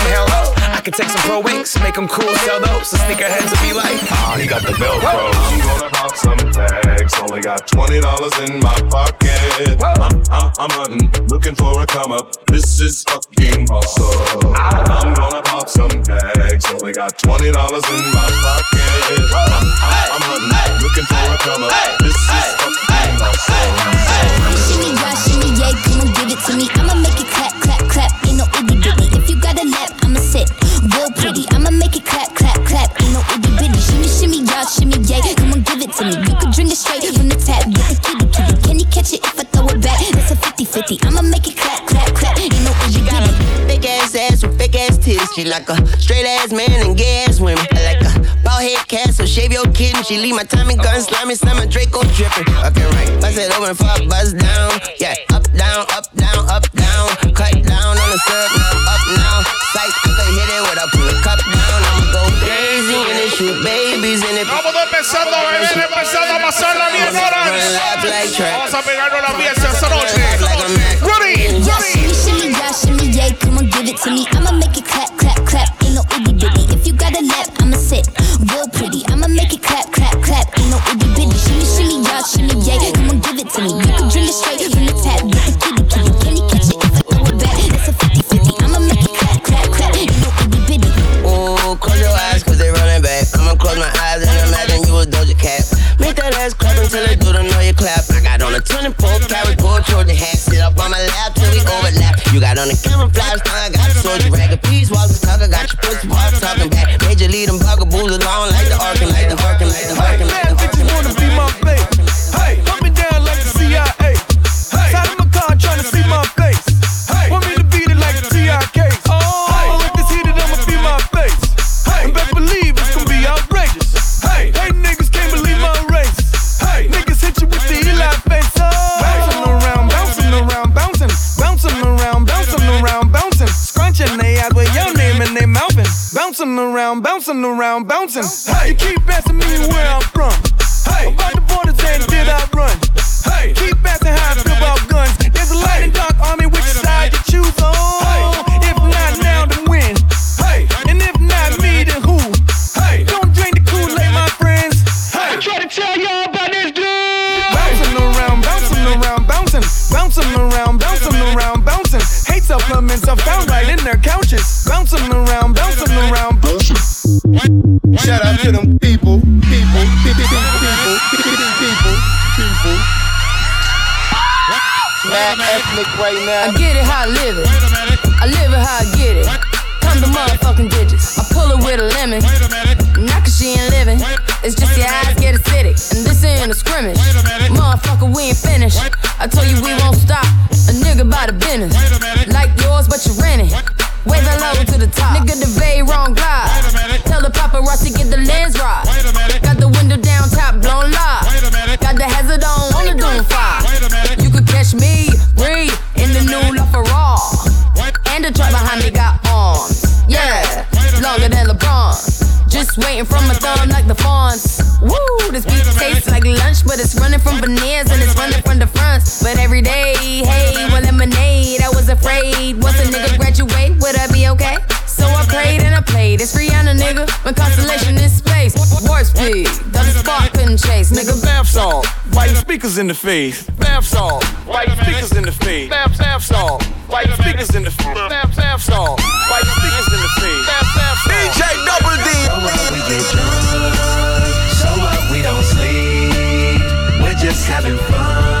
hello. I could take some pro wings, make them cool, sell those. The sneakerheads will be like, ah, oh, he got the Velcro. I'm gonna pop some tags, only got $20 in my pocket. I'm, I'm, I'm hunting, looking for a come up. This is fucking awesome. I'm gonna pop some tags, only got $20 in my pocket. I'm, I'm, I'm hunting, looking for a come up. This is fucking awesome. Shimmy, yeah, shimmy, yeah, come and give it to me. I'ma make it clap, clap, clap. Ain't no itty bitty. If you got a lap, I'ma sit real pretty. I'ma make it clap, clap, clap. Ain't no itty bitty. Shimmy, shimmy, y'all, shimmy, yeah. Come on, give it to me. You can drink it straight from the tap. Get the kitty, kitty. Can you catch it if I throw it back? That's a 50 50. I'ma make it clap, clap, clap. Ain't no She like a straight ass man and gay ass women. I like a bald head cat, so shave your kitten. She leave my Tommy gun slimy, summer Draco dripping. Okay, right. Bust it open, fuck, buzz down. Yeah, up, down, up, down, up, down. Cut down on the syrup, now up now. Sight, I could hit it with a pull cup down. I'ma go crazy in it, shoot babies in it. Vamos empezando, bebé, empezando a pasarla bien, Vamos a pegarnos la fiesta esta noche. Ready, Yeah, shimmy, shimmy, yeah. Come on, give it to me. I'ma make it clap, clap, clap. Ain't no itty bitty. If you got a lap, I'ma sit real pretty. I'ma make it clap, clap, clap. Ain't no itty bitty. Shimmy, shimmy, yeah, shimmy, yeah. Come on, give it to me. You can drink it straight from the tap. Get the kitty, kitty. Can you catch it if I throw it back? That's a 50 50. I'ma make it clap, clap, clap. Ain't no itty bitty. Ooh, close your eyes, cause they running back. I'ma close my eyes and imagine you a Doja Cat. Make that ass clap until they do the know you clap. I got on a 24 karat gold on the camouflage thong, I got the soldier ragged. A piece walk the talk, I got your pussy part talking back. Major lead them bugaboos along like bouncing around, bouncing around, bouncing. You keep asking me where I'm from. About the borders and did I run? Keep asking how I feel about guns. There's a light and dark army, which side you choose on? Shout out to them people, people, people, people, people, people, people. Mad ethnic right now. I get it how I live it. I live it how I get it. Come the motherfucking digits. I pull it with a lemon. Not cause she ain't living. It's just your eyes get acidic. And this ain't a scrimmage. Motherfucker, we ain't The paparazzi get the lens right. Got the window down, top blown live. Got the hazard on, on the doom fire. Wait a minute. You could catch me, breathe in the new LaFerrari. And the truck behind me got arms. Yeah, longer than LeBron. Just waiting from my thumb like the fawns. Woo, this beat tastes like lunch, but it's running from veneers and it's running from the fronts. But every day, hey, well, lemonade. I was afraid once a nigga graduate, would I be okay? So I prayed and I played. It's Rihanna, nigga. My constellation is space. Warp speed, the spark couldn't chase, nigga. Bath salt, white speakers in the face. Bath salt, white speakers in the face. Bath, bath salt, white speakers in the face. Bath, bath salt, white speakers in the face. Bath, bath salt. DJ Double D. So what we get drunk, so what we don't sleep. We're just having fun.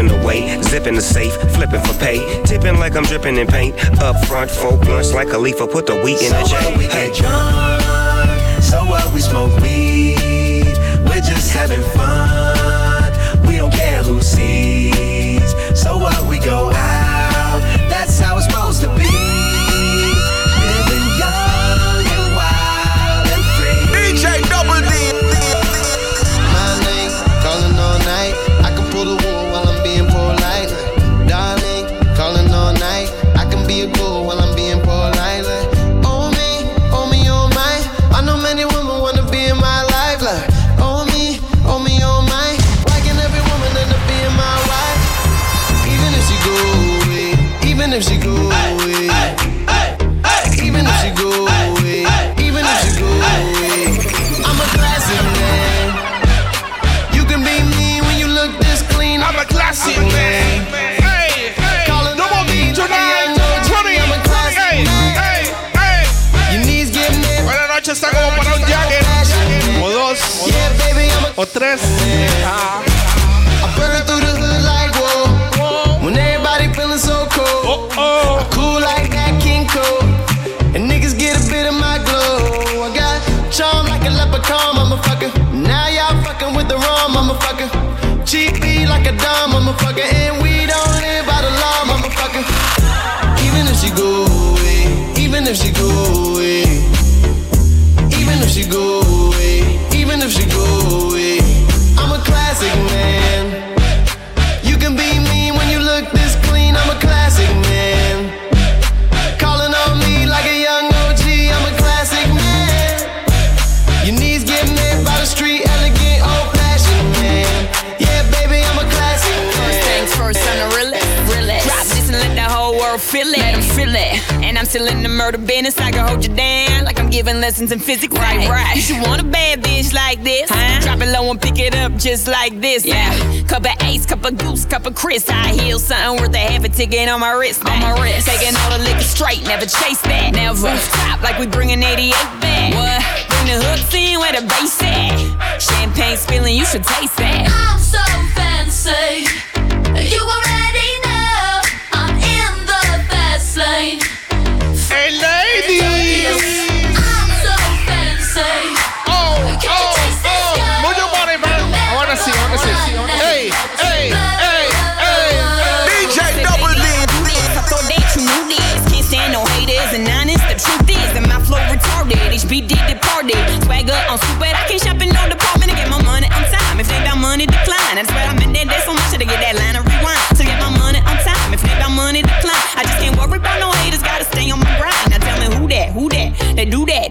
away. Zipping the safe, flipping for pay. Tipping like I'm dripping in paint. Up front, four blunts like a leaf. Put the wheat in the So what, we get drunk. So what, we smoke weed. Drop it low and pick it up just like this. Yeah. Cup of ace, cup of goose, cup of Chris. High heels, something worth a half a ticket on my wrist. On my wrist. Taking all the liquor straight, never chase that. Never stop like we bring bringing 88 back. What? Bring the hooks in where the bass at. Champagne spilling, you should taste that. I'm so fancy.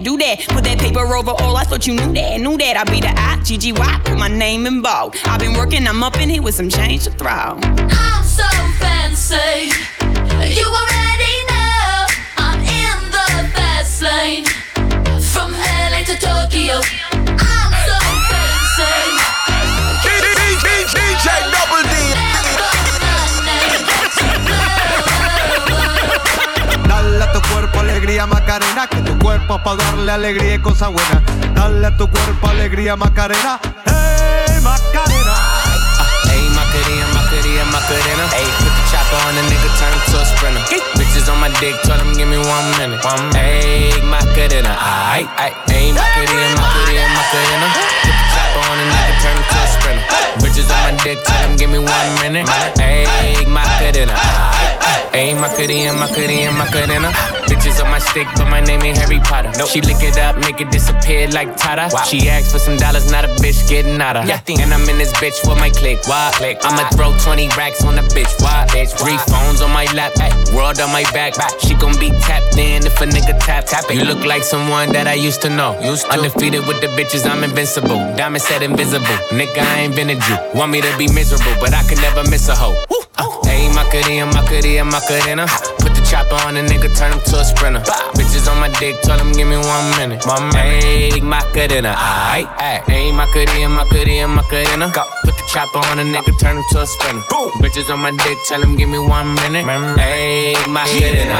Do that. Put that paper over all. I thought you knew that, knew that. I be the I, GGY. Put my name in bold. I've been working, I'm up in here with some change to throw. I'm so fancy. You already know I'm in the fast lane. From LA to Tokyo. Alegría Macarena, que tu cuerpo es pa' darle alegría y cosa buena. Dale a tu cuerpo alegría Macarena, hey Macarena. Ayy, Macarena, Macarena, Macarena. Ayy, put the chopper on the nigga, turn him to a sprinter. Bitches on my dick, tell them give me one minute. One Ayy, Macarena, aight, aight. Ayy, Macarena, Macarena, Macarena. Put the chopper on the nigga, turn to a sprinter. Bitches on my dick, tell them give me one minute. Ayy, Macarena, aight, aight. Ayy, Macarena, Macarena, Macarena. Bitches on my stick, but my name ain't Harry Potter. She lick it up, make it disappear like Tata. She asked for some dollars, not a bitch getting out of. And I'm in this bitch for my click. Why? click. I'ma throw 20 racks on a bitch. Why? Bitch, three phones on my lap, world on my back. She gon' be tapped in if a nigga tap tap it. You look like someone that I used to know. Used to. Undefeated with the bitches, I'm invincible. Diamond said invisible. Nigga, I ain't been a Jew. Want me to be miserable, but I can never miss a hoe. Hey, Macarena, Macarena, Macarena. Put the chopper on the nigga, turn him to a sprinter. Bitches on my dick, tell him give me one minute. Minute. Hey, Macarena, aight, aight. Hey, Macarena, Macarena, Macarena. Put the chopper on the nigga, turn him to a sprinter. Boom. Bitches on my dick, tell him give me one minute. My Hey, Macarena,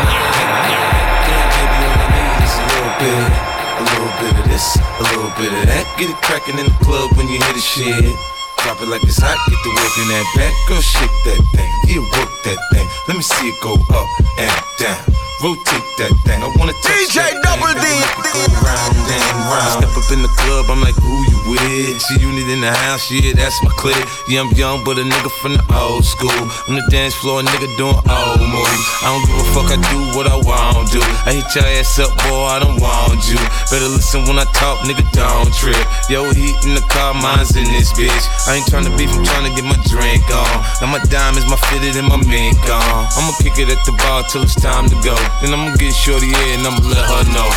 bit, a little bit of this, a little bit of that. Get it crackin' in the club when you hear the shit. Drop it like it's hot, get the work in that back. Girl, shake that thing, yeah, work that thing. Let me see it go up and down. Rotate that thing. I wanna touch DJ that Double D. Go round and round. Step up in the club, I'm like, who you with? G-Unit in the house, yeah, that's my clique. Yeah, I'm young, but a nigga from the old school. On the dance floor, a nigga doing old moves. I don't give a fuck, I do what I want to. I hit your ass up, boy, I don't want you. Better listen when I talk, nigga, don't trip. Yo, heat in the car, mine's in this bitch. I ain't tryna beef, I'm tryna get my drink on. Now my diamonds, my fitted, and my mink on. I'ma kick it at the bar till it's time to go. Then I'ma get shorty here and I'ma let her know.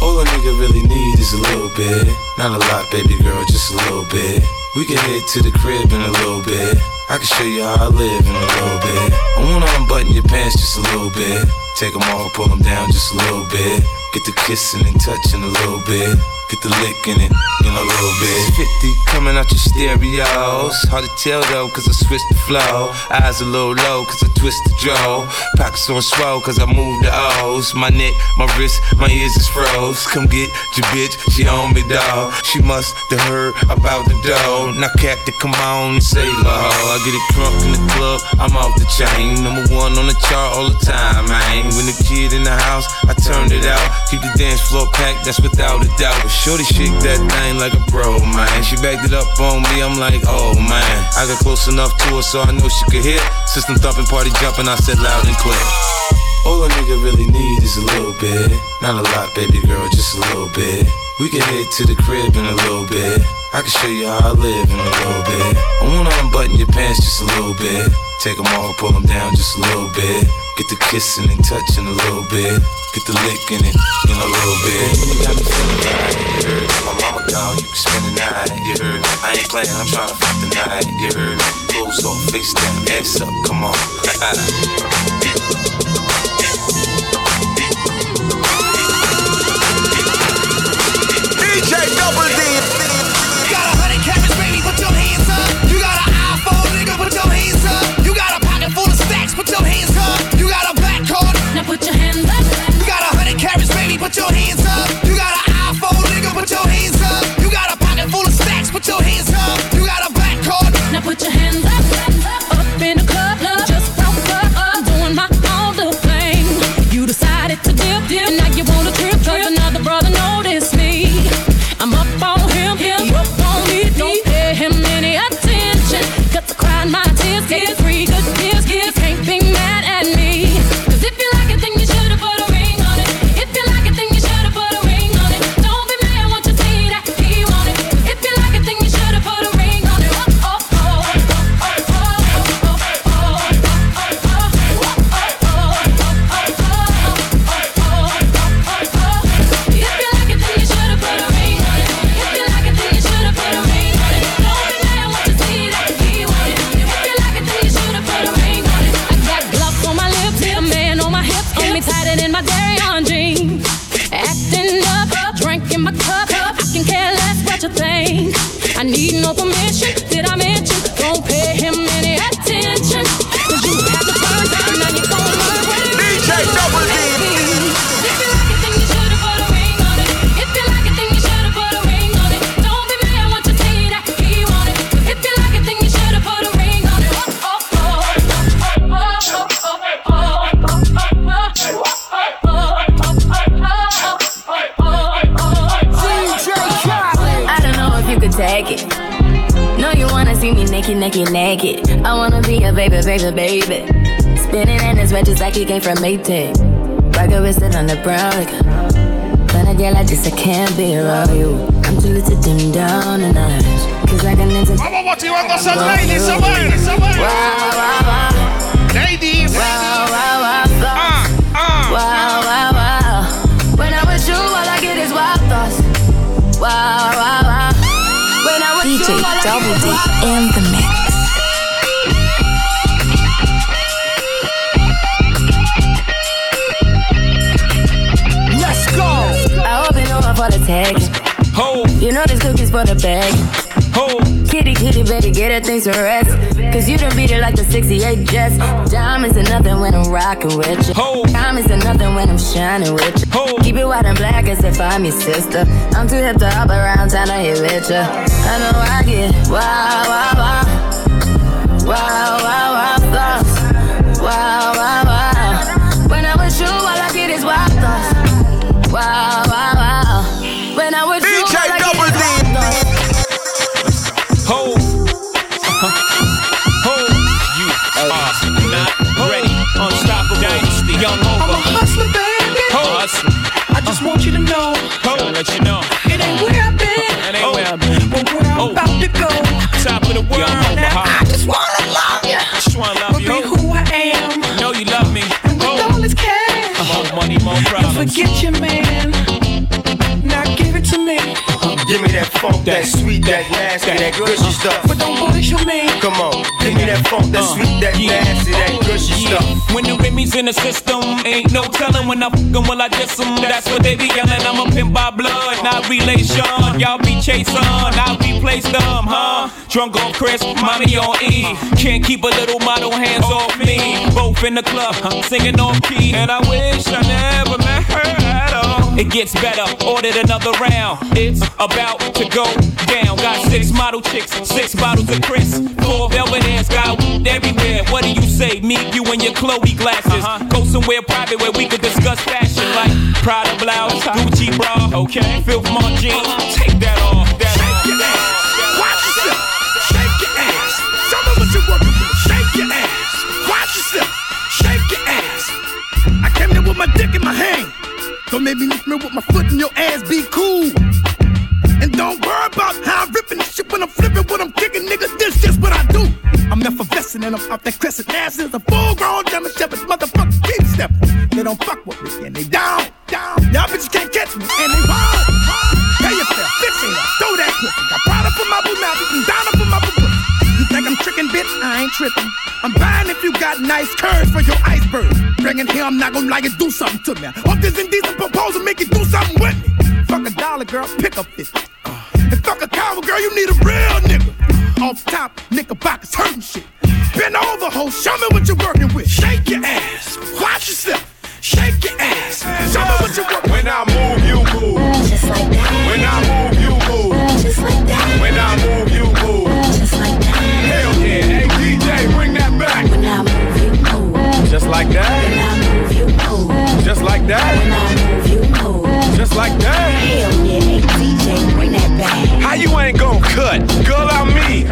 All a nigga really need is a little bit. Not a lot, baby girl, just a little bit. We can head to the crib in a little bit. I can show you how I live in a little bit. I wanna unbutton your pants just a little bit. Take them off, pull them down just a little bit. Get the kissing and touching a little bit. Get the lick in it in a little bit. 50 coming out your stereos. Hard to tell though, cause I switched the flow. Eyes a little low, cause I twist the jaw. Pockets on swell, cause I move the O's. My neck, my wrist, my ears is froze. Come get your bitch, she on me, dog. She must have heard about the dough. Now, Captain, come on and save her. I get it crunk in the club, I'm off the chain. Number one on the chart all the time, man. When the kid in the house, I turned it out. Keep the dance floor packed, that's without a doubt. Shorty shake that thing like a pro, man. She backed it up on me, I'm like, oh man. I got close enough to her so I know she could hear. System thumping, party jumping, I said loud and clear. All a nigga really need is a little bit. Not a lot, baby girl, just a little bit. We can head to the crib in a little bit. I can show you how I live in a little bit. I wanna unbutton your pants just a little bit. Take them off, pull them down just a little bit. Get the kissing and touching a little bit. Get the licking it in a little bit. You got me feeling right, you heard. My mama call, you can spend the night, you heard. I ain't playing, I'm trying to fuck the night, you heard. Clothes off, face down, ass up, come on. your hands up. You got an iPhone, nigga, put your hands up. You got a pocket full of stacks, put your hands up. You got a black card, now put your hands up. Up came from Maytag. Rocket with it on the brown. Like, when I get like this, I can't be around you. I'm too little to dim down a notch. Cause I can enter. Vamos motivando a esas ladies, esa vaina, esa vaina. Ladies. Wow, wow, wow, thoughts. Wow, wow, wow. When I'm with you, all I get is wild thoughts. Wow, wow, wow. When I'm with DJ you, all I get Double D wild in the mix. Tagging. Ho. You know this cookie's for the bag. Ho. Kitty, kitty, baby, get her things to rest. Cause you done beat it like the 68 Jets. Diamonds are nothing when I'm rocking with you. Ho. Diamonds are nothing when I'm shining with you. Ho. Keep it white and black as if I'm your sister. I'm too hip to hop around town to hit with ya. I know I get wow, wow, wow. Wow, wow, Ho. Ho. You oh, are not ready. Unstoppable. Dynasty. Young over. I'm a hustler, baby. Ho. I just want you to know. Ho. let you know. It ain't where I've been. It ain't where I've been. But where I'm about to go. Top of the world. Now I just wanna love you. Just wanna love you. be who I am. Know you love me. And with all this cash. More money, more You problems. forget your man. Funk, that sweet, that nasty, that gushy stuff. But don't bullshit me. Come on, give me that funk, that uh, sweet, that nasty, that gushy stuff. When the Remy's in the system, ain't no telling when I'm fuck 'em, will I diss 'em? That's what they be yelling. I'm a pimp by blood, not relation. Y'all be chasing, I replace them, huh? Drunk on Cris, mommy on E. Can't keep a little model hands off me. Both in the club, singing off key. And I wish I never met her at all. It gets better, ordered another round. It's about to go down. Got six model chicks, six bottles of Cris. Four Belvederes, got everywhere. What do you say? Me, you, and your Chloe glasses. Uh-huh. Go somewhere private where we could discuss fashion like Prada blouse, Gucci bra, okay? Filth Mont jeans, uh-huh. take that off. That off. Watch yourself. Shake your ass. Me what working with. Shake your ass. Watch yourself. Shake your ass. I came there with my dick in my hand. Don't make me lift me with my foot in your ass. Be cool. And don't worry about how I'm ripping this shit when I'm flipping, when I'm kicking, nigga. This just what I do. I'm effervescent and I'm off that crescent ass is a full grown German shepherd. Motherfucker, keep stepping. They don't fuck with me and they down, down. Y'all bitches can't catch me and they wild. Pay yourself, fix it up, throw that pussy. Got Prada for my boo now, and Donna for my boo. You think I'm tricking, bitch? I ain't tripping. I'm you got nice curves for your iceberg. Bring it here, I'm not gonna like it, do something to me. Hope this indecent proposal make you do something with me. Fuck a dollar, girl, pick up 50. And fuck a coward, girl, you need a real nigga. Off top, knickerbockers hurting shit. Bend over, ho, show me what you're working with. Shake your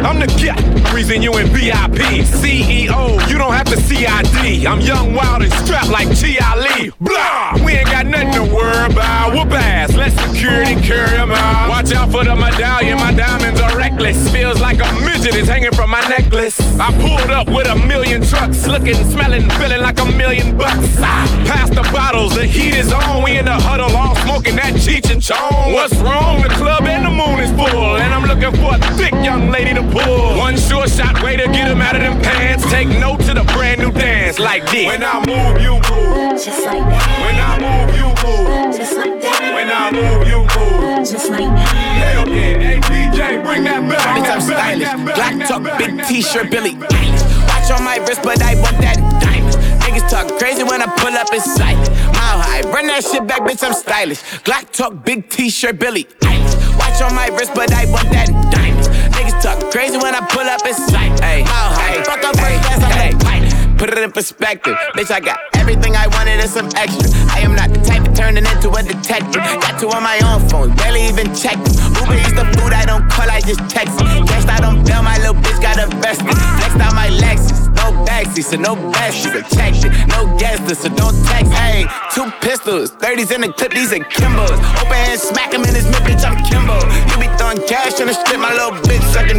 I'm the cat. Reason you in VIP. CEO, you don't have to CID. I'm young, wild, and strapped like T.I. Lee. Blah! We ain't got nothing to worry about. Whoop ass. Let security carry 'em out. Watch out for the medallion. My diamonds are reckless. Feels like a midget is hanging from my necklace. I pulled up with a million trucks. Looking, smelling, feeling like a million bucks. Ah, Pass the bottles. The heat is on. We in the huddle all smoking that Cheech and Chong. What's wrong? The club and the moon is full. And I'm looking for a thick young lady to pull. One short shot way to get him out of them pants. Take note to the brand new dance like this. When I move, you move. Just like that. When I move, you move. Just like that. When I move, you move. Just like that. Hell yeah, hey DJ, bring that back. Bitch, I'm Bring stylish. that back, Black bring that talk, back, big bring that t-shirt. Billy Watch on my wrist, but I want that in diamonds. Niggas talk crazy when I pull up in sight. Mile high, run that shit back, bitch, I'm stylish. Glock talk, big t-shirt, Billy Watch on my wrist, but I want that in diamonds. Niggas talk crazy when I pull up in sight. Ay, mile high, fuck up first class, I'm the pilot. Put it in perspective, bitch. I got everything I wanted and some extra. I am not the type of turning into a detective. Got two on my own phone, barely even check them. Uber eats the food I don't call, I just text. Cashed out on bail, my little bitch got invested. Flexed out my Lexus, no backseat, so no besties. I checked no list, so don't text. Hey, two pistols, 30s in the clip, these are Kimbos. Open hand, smack him in his mid, bitch. I'm Kimbo. You be throwing cash on the strip, my little bitch sucking